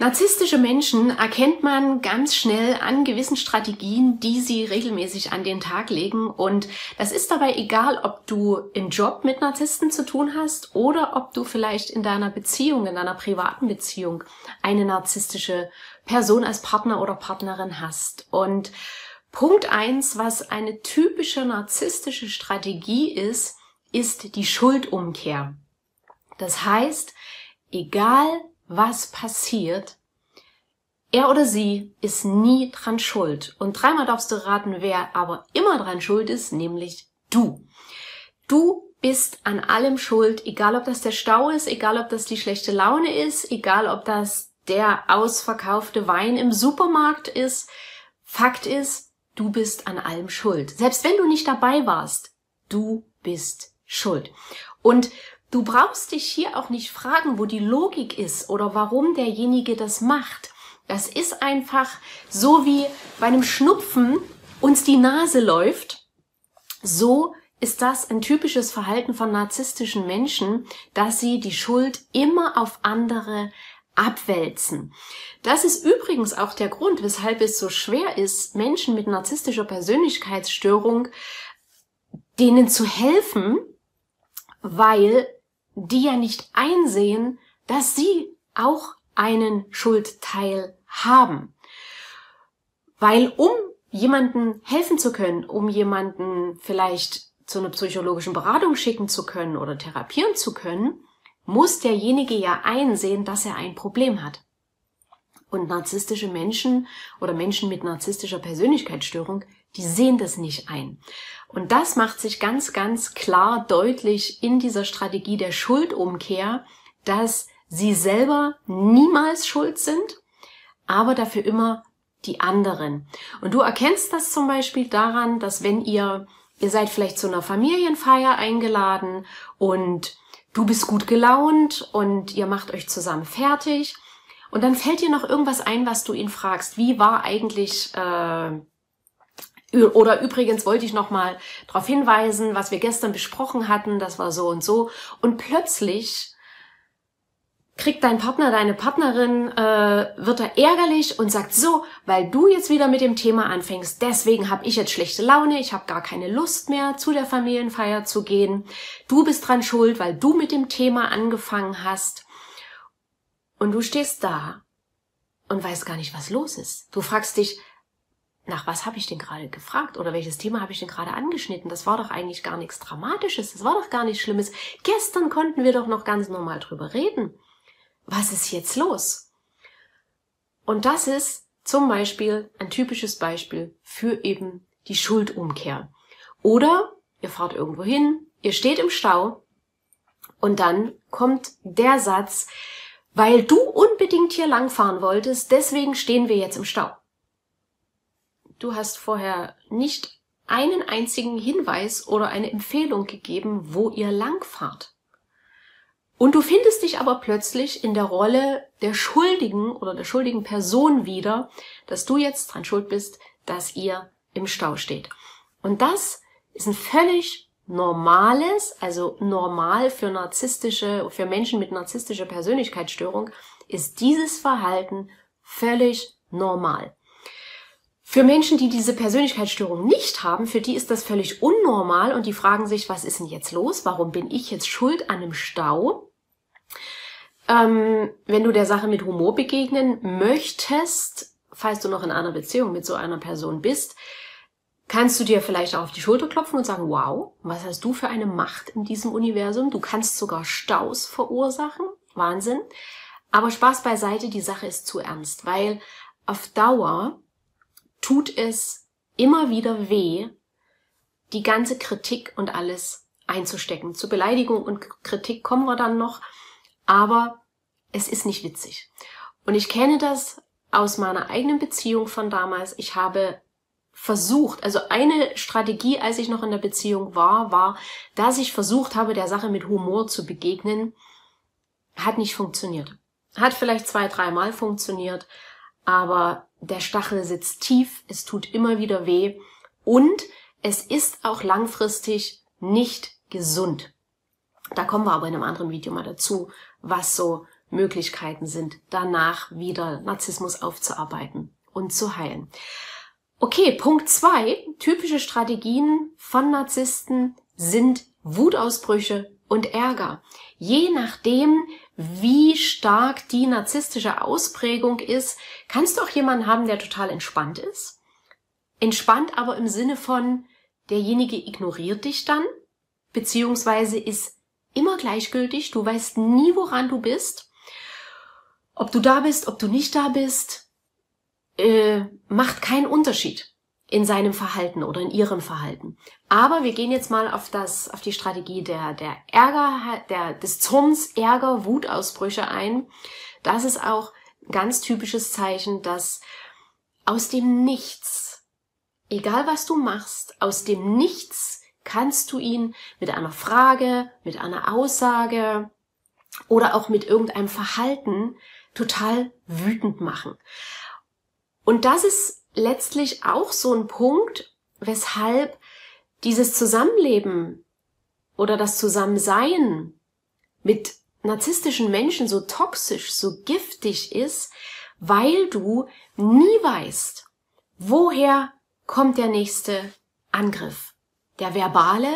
Narzisstische Menschen erkennt man ganz schnell an gewissen Strategien, die sie regelmäßig an den Tag legen. Und das ist dabei egal, ob du im Job mit Narzissten zu tun hast oder ob du vielleicht in deiner Beziehung, in deiner privaten Beziehung eine narzisstische Person als Partner oder Partnerin hast. Und Punkt eins, was eine typische narzisstische Strategie ist, ist die Schuldumkehr. Das heißt, egal was passiert, er oder sie ist nie dran schuld. Und dreimal darfst du raten, wer aber immer dran schuld ist, nämlich du. Du bist an allem schuld, egal ob das der Stau ist, egal ob das die schlechte Laune ist, egal ob das der ausverkaufte Wein im Supermarkt ist. Fakt ist, du bist an allem schuld. Selbst wenn du nicht dabei warst, du bist schuld. Und Du brauchst dich hier auch nicht fragen, wo die Logik ist oder warum derjenige das macht. Das ist einfach so wie bei einem Schnupfen uns die Nase läuft. So ist das ein typisches Verhalten von narzisstischen Menschen, dass sie die Schuld immer auf andere abwälzen. Das ist übrigens auch der Grund, weshalb es so schwer ist, Menschen mit narzisstischer Persönlichkeitsstörung denen zu helfen, weil die ja nicht einsehen, dass sie auch einen Schuldteil haben. Weil um jemanden helfen zu können, um jemanden vielleicht zu einer psychologischen Beratung schicken zu können oder therapieren zu können, muss derjenige ja einsehen, dass er ein Problem hat. Und narzisstische Menschen oder Menschen mit narzisstischer Persönlichkeitsstörung, die sehen das nicht ein. Und das macht sich ganz, ganz klar deutlich in dieser Strategie der Schuldumkehr, dass sie selber niemals schuld sind, aber dafür immer die anderen. Und du erkennst das zum Beispiel daran, dass wenn ihr, ihr seid vielleicht zu einer Familienfeier eingeladen und du bist gut gelaunt und ihr macht euch zusammen fertig und dann fällt dir noch irgendwas ein, was du ihn fragst. Wie war eigentlich äh, oder übrigens wollte ich noch mal darauf hinweisen, was wir gestern besprochen hatten, das war so und so. Und plötzlich kriegt dein Partner, deine Partnerin, äh, wird er ärgerlich und sagt so, weil du jetzt wieder mit dem Thema anfängst, deswegen habe ich jetzt schlechte Laune, ich habe gar keine Lust mehr, zu der Familienfeier zu gehen. Du bist dran schuld, weil du mit dem Thema angefangen hast. Und du stehst da und weißt gar nicht, was los ist. Du fragst dich, nach was habe ich denn gerade gefragt oder welches Thema habe ich denn gerade angeschnitten? Das war doch eigentlich gar nichts Dramatisches, das war doch gar nichts Schlimmes. Gestern konnten wir doch noch ganz normal drüber reden. Was ist jetzt los? Und das ist zum Beispiel ein typisches Beispiel für eben die Schuldumkehr. Oder ihr fahrt irgendwo hin, ihr steht im Stau und dann kommt der Satz, weil du unbedingt hier langfahren wolltest, deswegen stehen wir jetzt im Stau du hast vorher nicht einen einzigen Hinweis oder eine Empfehlung gegeben, wo ihr langfahrt. Und du findest dich aber plötzlich in der Rolle der Schuldigen oder der schuldigen Person wieder, dass du jetzt dran schuld bist, dass ihr im Stau steht. Und das ist ein völlig normales, also normal für narzisstische, für Menschen mit narzisstischer Persönlichkeitsstörung, ist dieses Verhalten völlig normal. Für Menschen, die diese Persönlichkeitsstörung nicht haben, für die ist das völlig unnormal und die fragen sich, was ist denn jetzt los? Warum bin ich jetzt schuld an einem Stau? Ähm, wenn du der Sache mit Humor begegnen möchtest, falls du noch in einer Beziehung mit so einer Person bist, kannst du dir vielleicht auch auf die Schulter klopfen und sagen, wow, was hast du für eine Macht in diesem Universum? Du kannst sogar Staus verursachen. Wahnsinn. Aber Spaß beiseite, die Sache ist zu ernst, weil auf Dauer tut es immer wieder weh, die ganze Kritik und alles einzustecken. Zu Beleidigung und Kritik kommen wir dann noch, aber es ist nicht witzig. Und ich kenne das aus meiner eigenen Beziehung von damals. Ich habe versucht, also eine Strategie, als ich noch in der Beziehung war, war, dass ich versucht habe, der Sache mit Humor zu begegnen, hat nicht funktioniert. Hat vielleicht zwei, dreimal funktioniert, aber der Stachel sitzt tief, es tut immer wieder weh und es ist auch langfristig nicht gesund. Da kommen wir aber in einem anderen Video mal dazu, was so Möglichkeiten sind, danach wieder Narzissmus aufzuarbeiten und zu heilen. Okay, Punkt zwei: Typische Strategien von Narzissten sind Wutausbrüche und Ärger. Je nachdem, wie stark die narzisstische Ausprägung ist, kannst du auch jemanden haben, der total entspannt ist. Entspannt aber im Sinne von, derjenige ignoriert dich dann, beziehungsweise ist immer gleichgültig, du weißt nie, woran du bist. Ob du da bist, ob du nicht da bist, äh, macht keinen Unterschied in seinem Verhalten oder in ihrem Verhalten. Aber wir gehen jetzt mal auf das, auf die Strategie der, der Ärger, der, des Zorns, Ärger, Wutausbrüche ein. Das ist auch ein ganz typisches Zeichen, dass aus dem Nichts, egal was du machst, aus dem Nichts kannst du ihn mit einer Frage, mit einer Aussage oder auch mit irgendeinem Verhalten total wütend machen. Und das ist letztlich auch so ein Punkt, weshalb dieses Zusammenleben oder das Zusammensein mit narzisstischen Menschen so toxisch, so giftig ist, weil du nie weißt, woher kommt der nächste Angriff. Der verbale,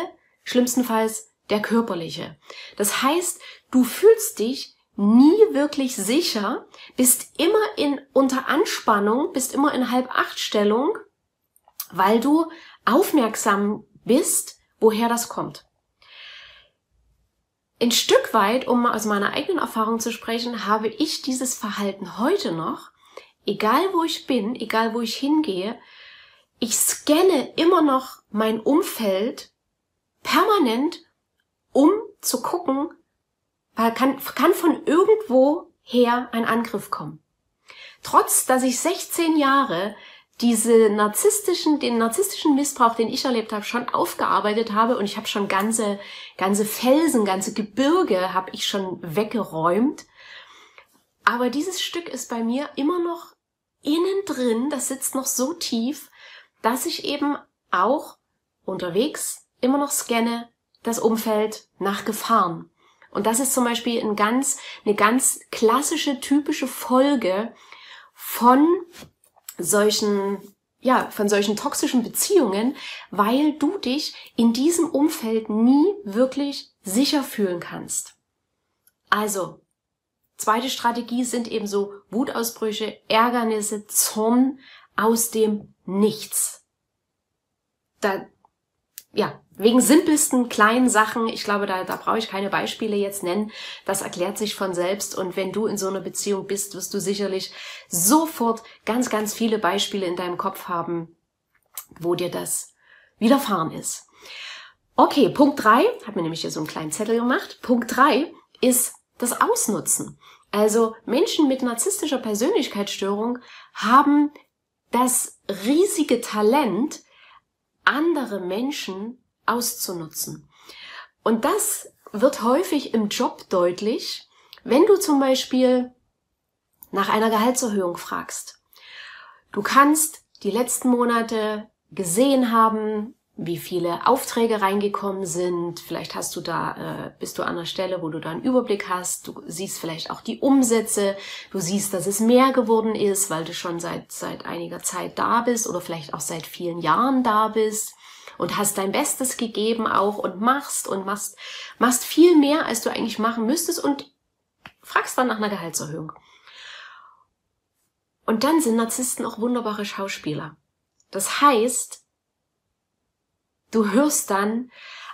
schlimmstenfalls der körperliche. Das heißt, du fühlst dich nie wirklich sicher, bist immer in unter Anspannung, bist immer in Halb-Acht-Stellung, weil du aufmerksam bist, woher das kommt. Ein Stück weit, um aus meiner eigenen Erfahrung zu sprechen, habe ich dieses Verhalten heute noch, egal wo ich bin, egal wo ich hingehe, ich scanne immer noch mein Umfeld permanent, um zu gucken, kann, kann von irgendwo her ein Angriff kommen. Trotz, dass ich 16 Jahre diese narzisstischen, den narzisstischen Missbrauch, den ich erlebt habe, schon aufgearbeitet habe und ich habe schon ganze, ganze Felsen, ganze Gebirge habe ich schon weggeräumt. Aber dieses Stück ist bei mir immer noch innen drin, das sitzt noch so tief, dass ich eben auch unterwegs immer noch scanne das Umfeld nach Gefahren. Und das ist zum Beispiel ein ganz, eine ganz klassische, typische Folge von solchen, ja, von solchen toxischen Beziehungen, weil du dich in diesem Umfeld nie wirklich sicher fühlen kannst. Also, zweite Strategie sind eben so Wutausbrüche, Ärgernisse, Zorn aus dem Nichts. Da ja, wegen simpelsten kleinen Sachen, ich glaube, da, da brauche ich keine Beispiele jetzt nennen, das erklärt sich von selbst und wenn du in so einer Beziehung bist, wirst du sicherlich sofort ganz, ganz viele Beispiele in deinem Kopf haben, wo dir das widerfahren ist. Okay, Punkt drei, habe mir nämlich hier so einen kleinen Zettel gemacht. Punkt drei ist das Ausnutzen. Also Menschen mit narzisstischer Persönlichkeitsstörung haben das riesige Talent, andere Menschen auszunutzen. Und das wird häufig im Job deutlich, wenn du zum Beispiel nach einer Gehaltserhöhung fragst. Du kannst die letzten Monate gesehen haben, wie viele Aufträge reingekommen sind. Vielleicht hast du da, äh, bist du an einer Stelle, wo du da einen Überblick hast. Du siehst vielleicht auch die Umsätze. Du siehst, dass es mehr geworden ist, weil du schon seit, seit einiger Zeit da bist oder vielleicht auch seit vielen Jahren da bist und hast dein Bestes gegeben auch und machst und machst, machst viel mehr, als du eigentlich machen müsstest und fragst dann nach einer Gehaltserhöhung. Und dann sind Narzissten auch wunderbare Schauspieler. Das heißt, du hörst dann,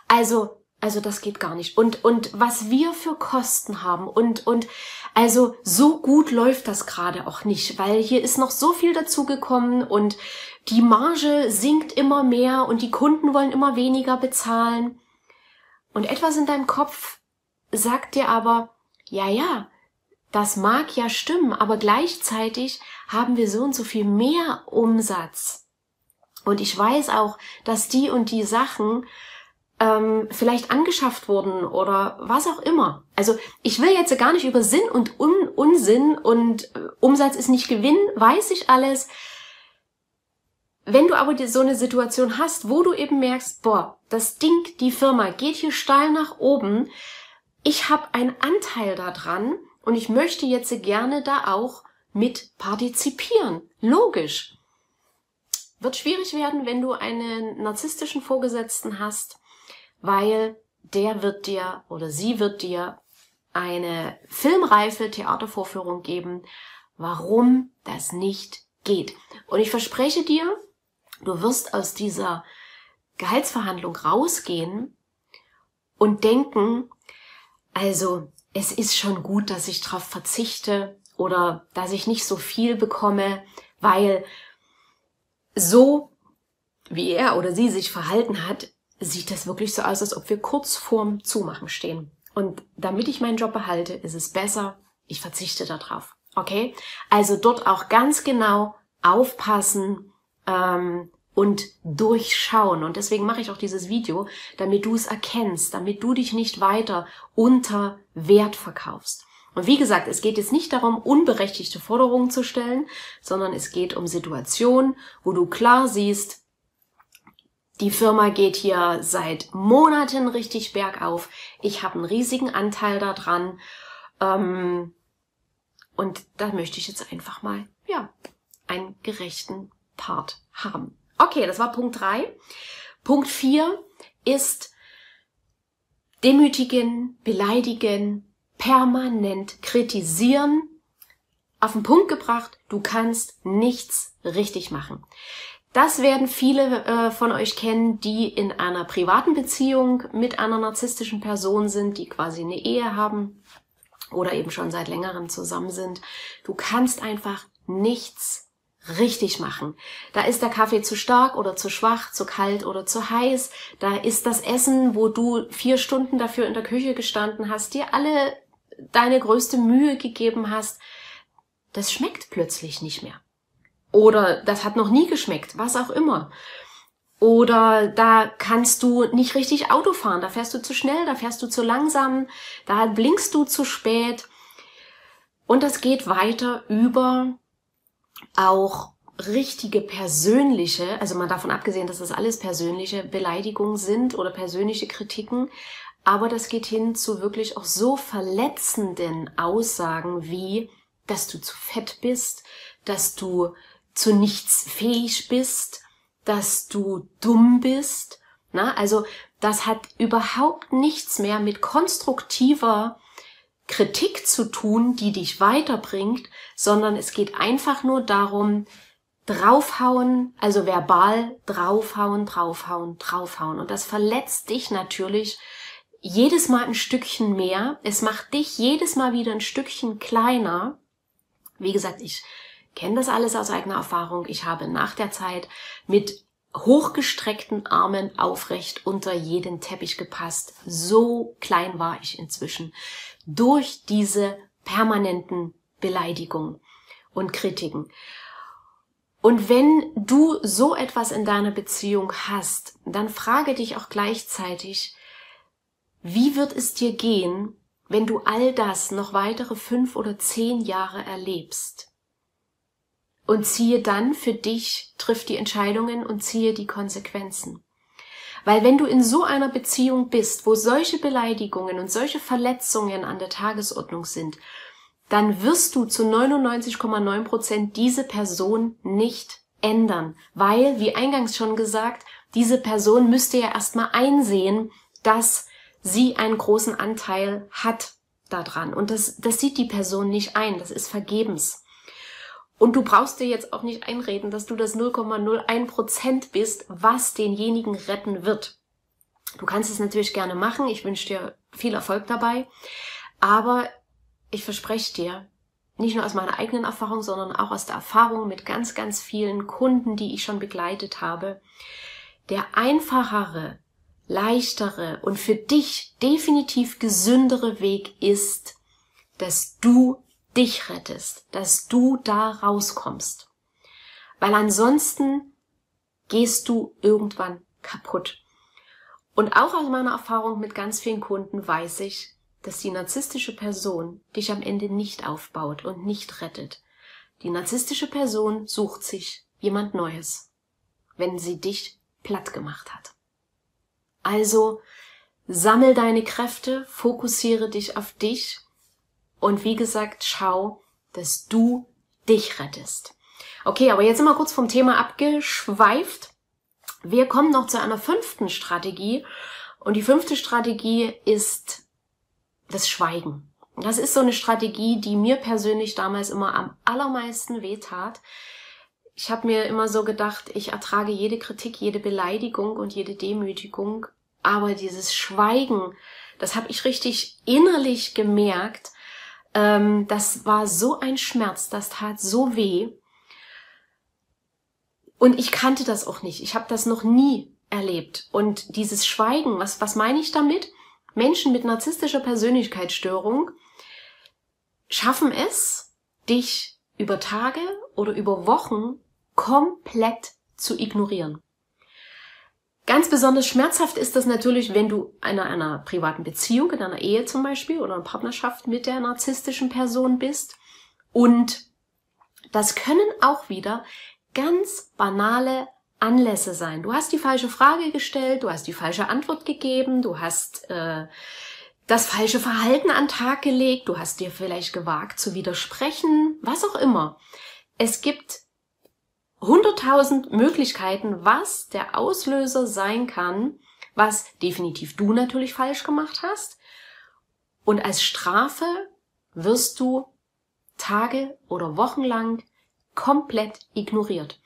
also also das geht gar nicht. Und, und was wir für Kosten haben und, und also so gut läuft das gerade auch nicht, weil hier ist noch so viel dazugekommen und die Marge sinkt immer mehr und die Kunden wollen immer weniger bezahlen. Und etwas in deinem Kopf sagt dir aber, ja, ja, das mag ja stimmen, aber gleichzeitig haben wir so und so viel mehr Umsatz. Und ich weiß auch, dass die und die Sachen ähm, vielleicht angeschafft wurden oder was auch immer. Also ich will jetzt gar nicht über Sinn und Un Unsinn und äh, Umsatz ist nicht Gewinn, weiß ich alles. Wenn du aber so eine Situation hast, wo du eben merkst, boah, das Ding, die Firma geht hier steil nach oben, ich habe einen Anteil daran und ich möchte jetzt gerne da auch mit partizipieren. Logisch. Wird schwierig werden, wenn du einen narzisstischen Vorgesetzten hast, weil der wird dir oder sie wird dir eine filmreife Theatervorführung geben, warum das nicht geht. Und ich verspreche dir, du wirst aus dieser Gehaltsverhandlung rausgehen und denken, also es ist schon gut, dass ich darauf verzichte oder dass ich nicht so viel bekomme, weil so wie er oder sie sich verhalten hat, sieht das wirklich so aus, als ob wir kurz vorm Zumachen stehen. Und damit ich meinen Job behalte, ist es besser, ich verzichte darauf. Okay? Also dort auch ganz genau aufpassen ähm, und durchschauen. Und deswegen mache ich auch dieses Video, damit du es erkennst, damit du dich nicht weiter unter Wert verkaufst. Und wie gesagt, es geht jetzt nicht darum, unberechtigte Forderungen zu stellen, sondern es geht um Situationen, wo du klar siehst, die Firma geht hier seit Monaten richtig bergauf. Ich habe einen riesigen Anteil daran. Ähm, und da möchte ich jetzt einfach mal, ja, einen gerechten Part haben. Okay, das war Punkt drei. Punkt vier ist demütigen, beleidigen, permanent kritisieren. Auf den Punkt gebracht, du kannst nichts richtig machen. Das werden viele äh, von euch kennen, die in einer privaten Beziehung mit einer narzisstischen Person sind, die quasi eine Ehe haben oder eben schon seit längerem zusammen sind. Du kannst einfach nichts richtig machen. Da ist der Kaffee zu stark oder zu schwach, zu kalt oder zu heiß. Da ist das Essen, wo du vier Stunden dafür in der Küche gestanden hast, dir alle deine größte Mühe gegeben hast. Das schmeckt plötzlich nicht mehr. Oder das hat noch nie geschmeckt, was auch immer. Oder da kannst du nicht richtig Auto fahren, da fährst du zu schnell, da fährst du zu langsam, da blinkst du zu spät. Und das geht weiter über auch richtige persönliche, also mal davon abgesehen, dass das alles persönliche Beleidigungen sind oder persönliche Kritiken, aber das geht hin zu wirklich auch so verletzenden Aussagen wie, dass du zu fett bist, dass du zu nichts fähig bist, dass du dumm bist. Na, also das hat überhaupt nichts mehr mit konstruktiver Kritik zu tun, die dich weiterbringt, sondern es geht einfach nur darum, draufhauen, also verbal draufhauen, draufhauen, draufhauen. Und das verletzt dich natürlich jedes Mal ein Stückchen mehr. Es macht dich jedes Mal wieder ein Stückchen kleiner. Wie gesagt, ich kenne das alles aus eigener Erfahrung. Ich habe nach der Zeit mit hochgestreckten Armen aufrecht unter jeden Teppich gepasst. So klein war ich inzwischen durch diese permanenten Beleidigungen und Kritiken. Und wenn du so etwas in deiner Beziehung hast, dann frage dich auch gleichzeitig, wie wird es dir gehen, wenn du all das noch weitere fünf oder zehn Jahre erlebst? und ziehe dann für dich, triff die Entscheidungen und ziehe die Konsequenzen. Weil wenn du in so einer Beziehung bist, wo solche Beleidigungen und solche Verletzungen an der Tagesordnung sind, dann wirst du zu 99,9 Prozent diese Person nicht ändern. Weil, wie eingangs schon gesagt, diese Person müsste ja erstmal einsehen, dass sie einen großen Anteil hat daran. Und das, das sieht die Person nicht ein. Das ist vergebens. Und du brauchst dir jetzt auch nicht einreden, dass du das 0,01% bist, was denjenigen retten wird. Du kannst es natürlich gerne machen. Ich wünsche dir viel Erfolg dabei. Aber ich verspreche dir, nicht nur aus meiner eigenen Erfahrung, sondern auch aus der Erfahrung mit ganz, ganz vielen Kunden, die ich schon begleitet habe, der einfachere, leichtere und für dich definitiv gesündere Weg ist, dass du dich rettest, dass du da rauskommst. Weil ansonsten gehst du irgendwann kaputt. Und auch aus meiner Erfahrung mit ganz vielen Kunden weiß ich, dass die narzisstische Person dich am Ende nicht aufbaut und nicht rettet. Die narzisstische Person sucht sich jemand Neues, wenn sie dich platt gemacht hat. Also sammel deine Kräfte, fokussiere dich auf dich und wie gesagt, schau, dass du dich rettest. Okay, aber jetzt sind wir kurz vom Thema abgeschweift. Wir kommen noch zu einer fünften Strategie. Und die fünfte Strategie ist das Schweigen. Das ist so eine Strategie, die mir persönlich damals immer am allermeisten wehtat. Ich habe mir immer so gedacht, ich ertrage jede Kritik, jede Beleidigung und jede Demütigung, aber dieses Schweigen, das habe ich richtig innerlich gemerkt. Ähm, das war so ein Schmerz, das tat so weh. Und ich kannte das auch nicht. Ich habe das noch nie erlebt. Und dieses Schweigen, was, was meine ich damit? Menschen mit narzisstischer Persönlichkeitsstörung schaffen es, dich über Tage oder über Wochen komplett zu ignorieren. Ganz besonders schmerzhaft ist das natürlich, wenn du in einer, privaten Beziehung, in einer Ehe zum Beispiel oder einer Partnerschaft mit der narzisstischen Person bist. Und das können auch wieder ganz banale Anlässe sein. Du hast die falsche Frage gestellt, du hast die falsche Antwort gegeben, du hast äh, das falsche Verhalten an Tag gelegt, du hast dir vielleicht gewagt zu widersprechen, was auch immer. Es gibt hunderttausend Möglichkeiten, was der Auslöser sein kann, was definitiv du natürlich falsch gemacht hast. Und als Strafe wirst du Tage oder Wochen lang komplett ignoriert.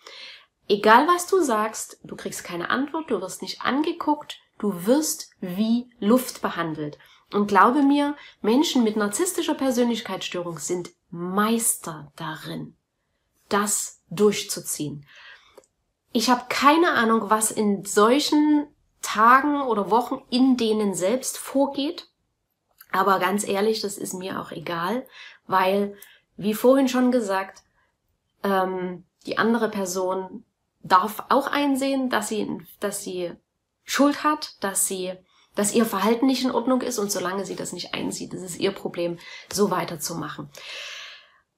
Egal was du sagst, du kriegst keine Antwort, du wirst nicht angeguckt, du wirst wie Luft behandelt. Und glaube mir, Menschen mit narzisstischer Persönlichkeitsstörung sind Meister darin, das durchzuziehen. Ich habe keine Ahnung, was in solchen Tagen oder Wochen in denen selbst vorgeht. Aber ganz ehrlich, das ist mir auch egal, weil, wie vorhin schon gesagt, ähm, die andere Person darf auch einsehen, dass sie, dass sie Schuld hat, dass sie, dass ihr Verhalten nicht in Ordnung ist und solange sie das nicht einsieht, ist es ihr Problem, so weiterzumachen.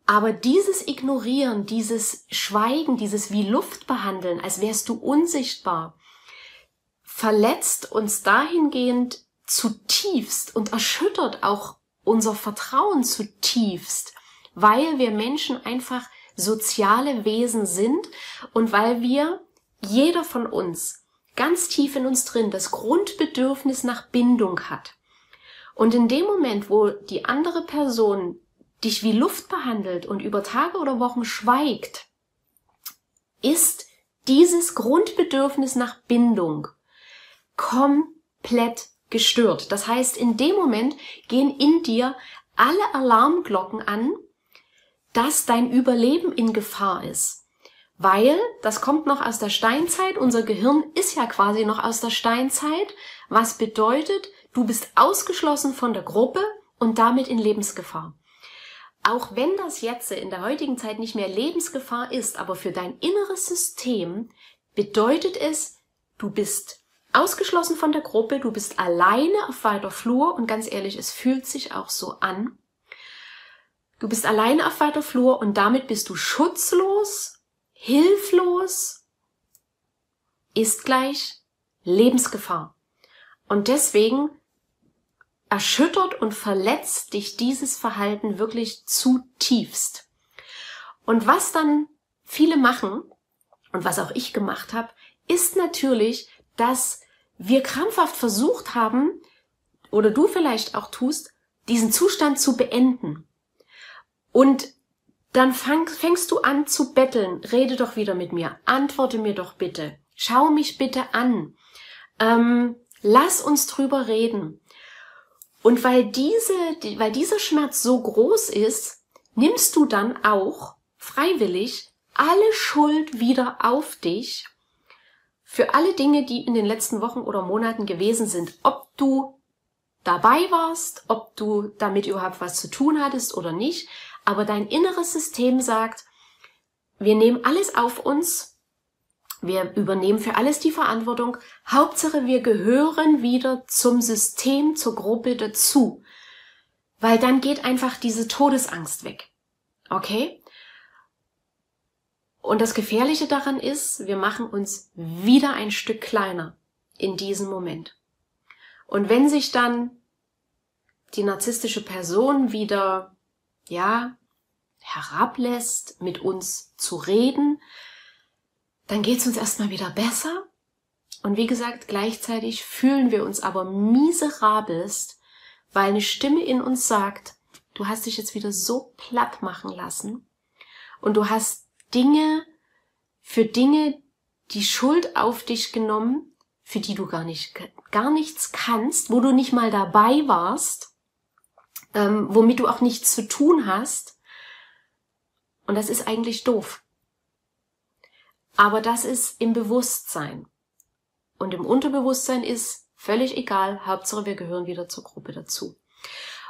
Aber dieses Ignorieren, dieses Schweigen, dieses wie Luft behandeln, als wärst du unsichtbar, verletzt uns dahingehend zutiefst und erschüttert auch unser Vertrauen zutiefst, weil wir Menschen einfach soziale Wesen sind und weil wir, jeder von uns, ganz tief in uns drin das Grundbedürfnis nach Bindung hat. Und in dem Moment, wo die andere Person dich wie Luft behandelt und über Tage oder Wochen schweigt, ist dieses Grundbedürfnis nach Bindung komplett gestört. Das heißt, in dem Moment gehen in dir alle Alarmglocken an, dass dein Überleben in Gefahr ist. Weil, das kommt noch aus der Steinzeit, unser Gehirn ist ja quasi noch aus der Steinzeit, was bedeutet, du bist ausgeschlossen von der Gruppe und damit in Lebensgefahr. Auch wenn das jetzt in der heutigen Zeit nicht mehr Lebensgefahr ist, aber für dein inneres System bedeutet es, du bist ausgeschlossen von der Gruppe, du bist alleine auf weiter Flur und ganz ehrlich, es fühlt sich auch so an. Du bist alleine auf weiter Flur und damit bist du schutzlos, hilflos, ist gleich Lebensgefahr. Und deswegen erschüttert und verletzt dich dieses Verhalten wirklich zutiefst. Und was dann viele machen und was auch ich gemacht habe, ist natürlich, dass wir krampfhaft versucht haben, oder du vielleicht auch tust, diesen Zustand zu beenden. Und dann fang, fängst du an zu betteln. Rede doch wieder mit mir. Antworte mir doch bitte. Schau mich bitte an. Ähm, lass uns drüber reden. Und weil diese, weil dieser Schmerz so groß ist, nimmst du dann auch freiwillig alle Schuld wieder auf dich für alle Dinge, die in den letzten Wochen oder Monaten gewesen sind. Ob du dabei warst, ob du damit überhaupt was zu tun hattest oder nicht. Aber dein inneres System sagt, wir nehmen alles auf uns, wir übernehmen für alles die Verantwortung. Hauptsache, wir gehören wieder zum System, zur Gruppe dazu. Weil dann geht einfach diese Todesangst weg. Okay? Und das Gefährliche daran ist, wir machen uns wieder ein Stück kleiner in diesem Moment. Und wenn sich dann die narzisstische Person wieder, ja, herablässt, mit uns zu reden, dann geht's uns erstmal wieder besser. Und wie gesagt, gleichzeitig fühlen wir uns aber miserabelst, weil eine Stimme in uns sagt, du hast dich jetzt wieder so platt machen lassen und du hast Dinge für Dinge die Schuld auf dich genommen, für die du gar nicht, gar nichts kannst, wo du nicht mal dabei warst, ähm, womit du auch nichts zu tun hast. Und das ist eigentlich doof. Aber das ist im Bewusstsein. Und im Unterbewusstsein ist völlig egal, Hauptsache wir gehören wieder zur Gruppe dazu.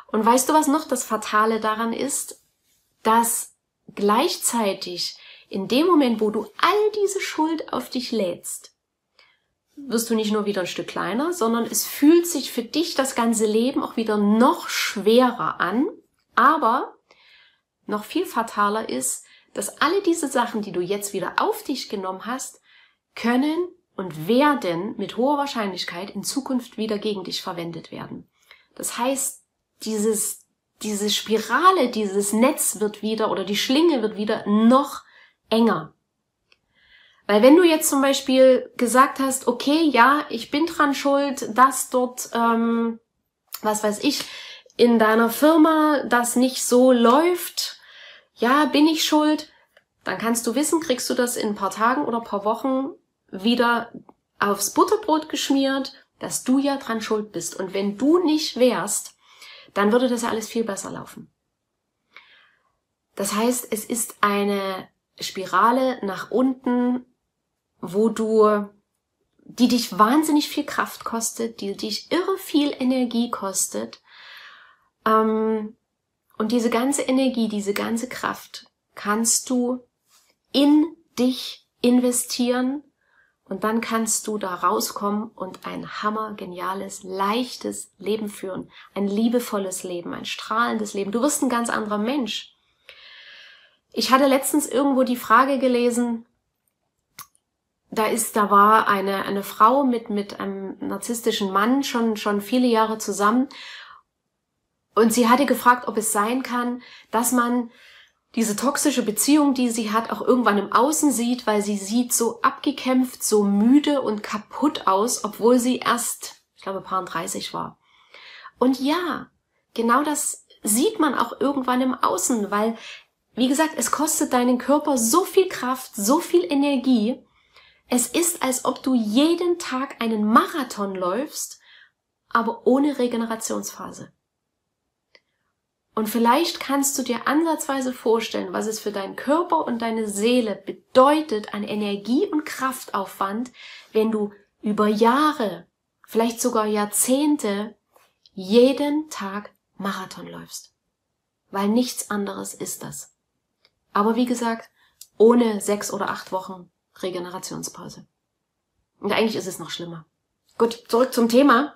Und weißt du, was noch das Fatale daran ist? Dass gleichzeitig in dem Moment, wo du all diese Schuld auf dich lädst, wirst du nicht nur wieder ein Stück kleiner, sondern es fühlt sich für dich das ganze Leben auch wieder noch schwerer an. Aber noch viel fataler ist, dass alle diese Sachen, die du jetzt wieder auf dich genommen hast, können und werden mit hoher Wahrscheinlichkeit in Zukunft wieder gegen dich verwendet werden. Das heißt, dieses, diese Spirale, dieses Netz wird wieder oder die Schlinge wird wieder noch enger. Weil wenn du jetzt zum Beispiel gesagt hast, okay, ja, ich bin dran schuld, dass dort, ähm, was weiß ich, in deiner Firma das nicht so läuft, ja, bin ich schuld, dann kannst du wissen, kriegst du das in ein paar Tagen oder paar Wochen wieder aufs Butterbrot geschmiert, dass du ja dran schuld bist. Und wenn du nicht wärst, dann würde das ja alles viel besser laufen. Das heißt, es ist eine Spirale nach unten, wo du, die dich wahnsinnig viel Kraft kostet, die dich irre viel Energie kostet. Ähm, und diese ganze Energie, diese ganze Kraft kannst du in dich investieren und dann kannst du da rauskommen und ein hammergeniales, leichtes Leben führen. Ein liebevolles Leben, ein strahlendes Leben. Du wirst ein ganz anderer Mensch. Ich hatte letztens irgendwo die Frage gelesen, da ist, da war eine, eine Frau mit, mit einem narzisstischen Mann schon, schon viele Jahre zusammen. Und sie hatte gefragt, ob es sein kann, dass man diese toxische Beziehung, die sie hat, auch irgendwann im Außen sieht, weil sie sieht so abgekämpft, so müde und kaputt aus, obwohl sie erst, ich glaube, paar 30 war. Und ja, genau das sieht man auch irgendwann im Außen, weil wie gesagt, es kostet deinen Körper so viel Kraft, so viel Energie. Es ist, als ob du jeden Tag einen Marathon läufst, aber ohne Regenerationsphase. Und vielleicht kannst du dir ansatzweise vorstellen, was es für deinen Körper und deine Seele bedeutet an Energie und Kraftaufwand, wenn du über Jahre, vielleicht sogar Jahrzehnte, jeden Tag Marathon läufst. Weil nichts anderes ist das. Aber wie gesagt, ohne sechs oder acht Wochen Regenerationspause. Und eigentlich ist es noch schlimmer. Gut, zurück zum Thema.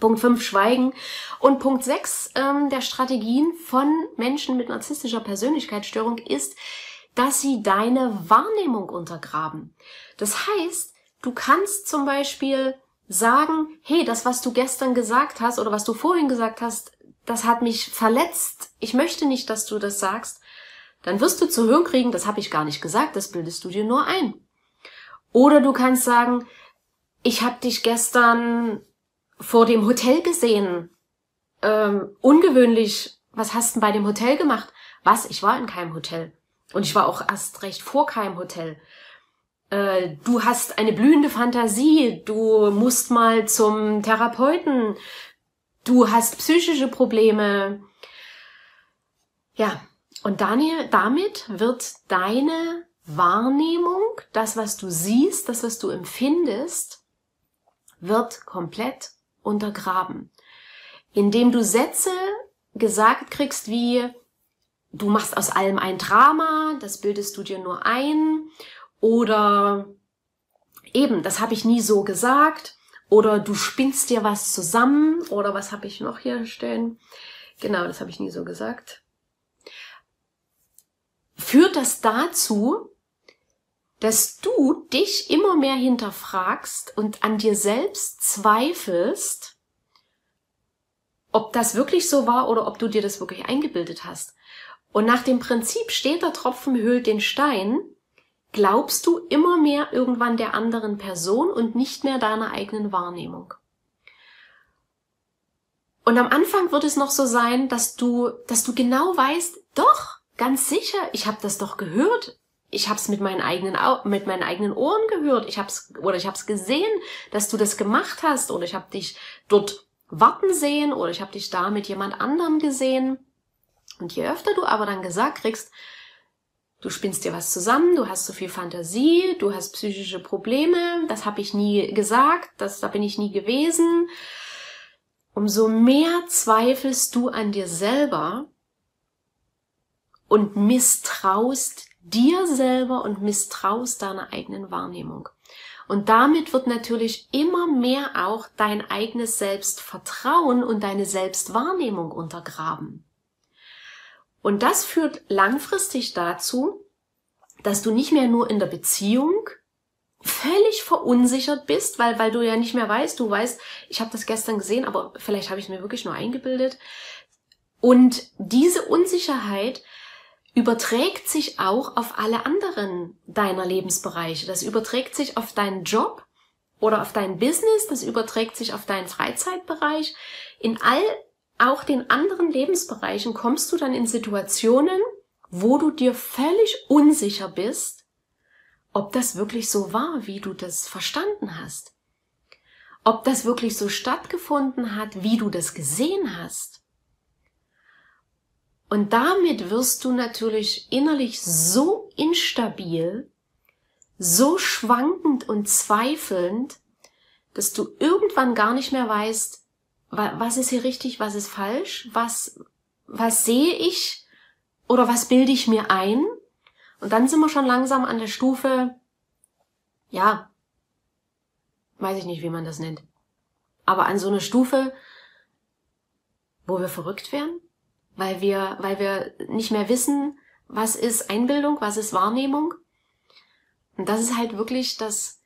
Punkt 5 Schweigen und Punkt 6 ähm, der Strategien von Menschen mit narzisstischer Persönlichkeitsstörung ist, dass sie deine Wahrnehmung untergraben. Das heißt, du kannst zum Beispiel sagen, hey, das, was du gestern gesagt hast oder was du vorhin gesagt hast, das hat mich verletzt. Ich möchte nicht, dass du das sagst dann wirst du zu hören kriegen, das habe ich gar nicht gesagt, das bildest du dir nur ein. Oder du kannst sagen, ich habe dich gestern vor dem Hotel gesehen. Ähm, ungewöhnlich, was hast du bei dem Hotel gemacht? Was? Ich war in keinem Hotel. Und ich war auch erst recht vor keinem Hotel. Äh, du hast eine blühende Fantasie, du musst mal zum Therapeuten, du hast psychische Probleme. Ja, und Daniel, damit wird deine Wahrnehmung, das, was du siehst, das, was du empfindest, wird komplett untergraben. Indem du Sätze gesagt kriegst wie, du machst aus allem ein Drama, das bildest du dir nur ein, oder eben, das habe ich nie so gesagt, oder du spinnst dir was zusammen, oder was habe ich noch hier stehen? Genau, das habe ich nie so gesagt. Führt das dazu, dass du dich immer mehr hinterfragst und an dir selbst zweifelst, ob das wirklich so war oder ob du dir das wirklich eingebildet hast. Und nach dem Prinzip steter Tropfen höhlt den Stein, glaubst du immer mehr irgendwann der anderen Person und nicht mehr deiner eigenen Wahrnehmung. Und am Anfang wird es noch so sein, dass du, dass du genau weißt, doch, ganz sicher, ich habe das doch gehört. Ich habe es mit meinen eigenen mit meinen eigenen Ohren gehört. Ich hab's oder ich habe es gesehen, dass du das gemacht hast oder ich habe dich dort warten sehen oder ich habe dich da mit jemand anderem gesehen. Und je öfter du aber dann gesagt kriegst, du spinnst dir was zusammen, du hast so viel Fantasie, du hast psychische Probleme, das habe ich nie gesagt, das da bin ich nie gewesen. Umso mehr zweifelst du an dir selber und misstraust dir selber und misstraust deiner eigenen Wahrnehmung. Und damit wird natürlich immer mehr auch dein eigenes Selbstvertrauen und deine Selbstwahrnehmung untergraben. Und das führt langfristig dazu, dass du nicht mehr nur in der Beziehung völlig verunsichert bist, weil, weil du ja nicht mehr weißt, du weißt, ich habe das gestern gesehen, aber vielleicht habe ich mir wirklich nur eingebildet. Und diese Unsicherheit überträgt sich auch auf alle anderen deiner Lebensbereiche. Das überträgt sich auf deinen Job oder auf dein Business, das überträgt sich auf deinen Freizeitbereich. In all auch den anderen Lebensbereichen kommst du dann in Situationen, wo du dir völlig unsicher bist, ob das wirklich so war, wie du das verstanden hast. Ob das wirklich so stattgefunden hat, wie du das gesehen hast. Und damit wirst du natürlich innerlich so instabil, so schwankend und zweifelnd, dass du irgendwann gar nicht mehr weißt, was ist hier richtig, was ist falsch, was, was sehe ich oder was bilde ich mir ein? Und dann sind wir schon langsam an der Stufe, ja, weiß ich nicht, wie man das nennt, aber an so einer Stufe, wo wir verrückt werden, weil wir, weil wir nicht mehr wissen, was ist Einbildung, was ist Wahrnehmung. Und das ist halt wirklich das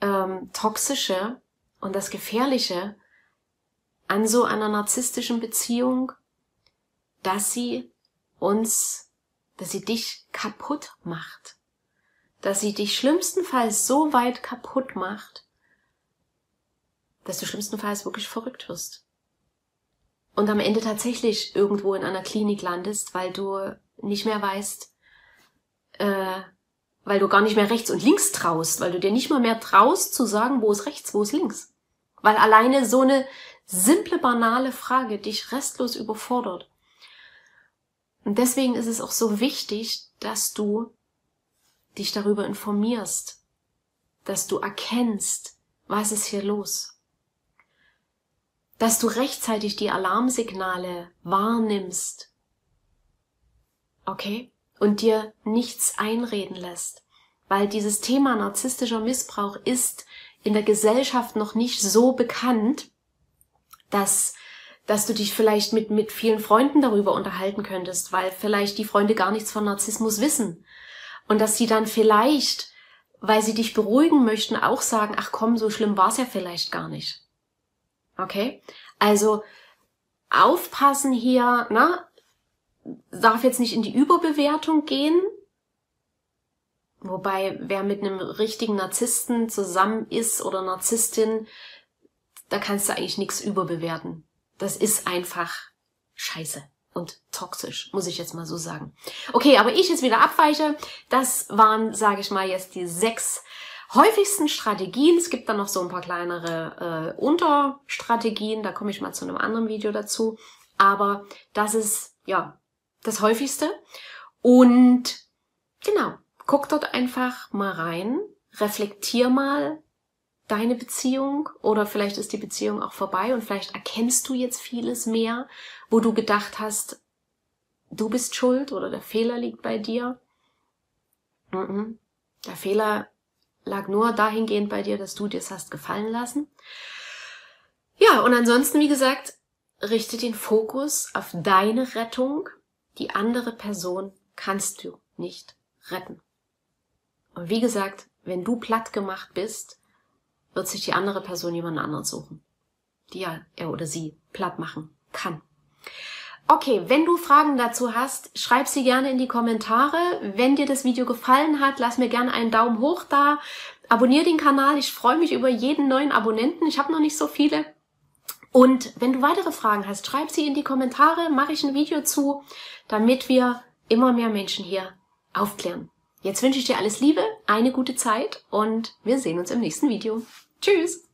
ähm, Toxische und das Gefährliche an so einer narzisstischen Beziehung, dass sie uns, dass sie dich kaputt macht. Dass sie dich schlimmstenfalls so weit kaputt macht, dass du schlimmstenfalls wirklich verrückt wirst und am Ende tatsächlich irgendwo in einer Klinik landest, weil du nicht mehr weißt, äh, weil du gar nicht mehr rechts und links traust, weil du dir nicht mal mehr traust zu sagen, wo ist rechts, wo ist links. Weil alleine so eine simple, banale Frage dich restlos überfordert. Und deswegen ist es auch so wichtig, dass du dich darüber informierst, dass du erkennst, was ist hier los dass du rechtzeitig die Alarmsignale wahrnimmst. Okay? Und dir nichts einreden lässt. Weil dieses Thema narzisstischer Missbrauch ist in der Gesellschaft noch nicht so bekannt, dass, dass du dich vielleicht mit, mit vielen Freunden darüber unterhalten könntest, weil vielleicht die Freunde gar nichts von Narzissmus wissen. Und dass sie dann vielleicht, weil sie dich beruhigen möchten, auch sagen, ach komm, so schlimm war's ja vielleicht gar nicht. Okay? Also aufpassen hier, na, darf jetzt nicht in die Überbewertung gehen. Wobei, wer mit einem richtigen Narzissten zusammen ist oder Narzisstin, da kannst du eigentlich nichts überbewerten. Das ist einfach scheiße. und toxisch, muss ich jetzt mal so sagen. Okay, aber ich jetzt wieder abweiche. Das waren, sage ich mal, jetzt die sechs häufigsten Strategien. Es gibt dann noch so ein paar kleinere äh, Unterstrategien. Da komme ich mal zu einem anderen Video dazu. Aber das ist ja das häufigste. Und genau, guck dort einfach mal rein, reflektier mal deine Beziehung oder vielleicht ist die Beziehung auch vorbei und vielleicht erkennst du jetzt vieles mehr, wo du gedacht hast, du bist schuld oder der Fehler liegt bei dir. Der Fehler lag nur dahingehend bei dir, dass du dir es hast gefallen lassen. Ja, und ansonsten, wie gesagt, richte den Fokus auf deine Rettung. Die andere Person kannst du nicht retten. Und wie gesagt, wenn du platt gemacht bist, wird sich die andere Person jemand anderen suchen, die ja er oder sie platt machen kann. Okay, wenn du Fragen dazu hast, schreib sie gerne in die Kommentare. Wenn dir das Video gefallen hat, lass mir gerne einen Daumen hoch da. Abonnier den Kanal. Ich freue mich über jeden neuen Abonnenten. Ich habe noch nicht so viele. Und wenn du weitere Fragen hast, schreib sie in die Kommentare. Mache ich ein Video zu, damit wir immer mehr Menschen hier aufklären. Jetzt wünsche ich dir alles Liebe, eine gute Zeit und wir sehen uns im nächsten Video. Tschüss!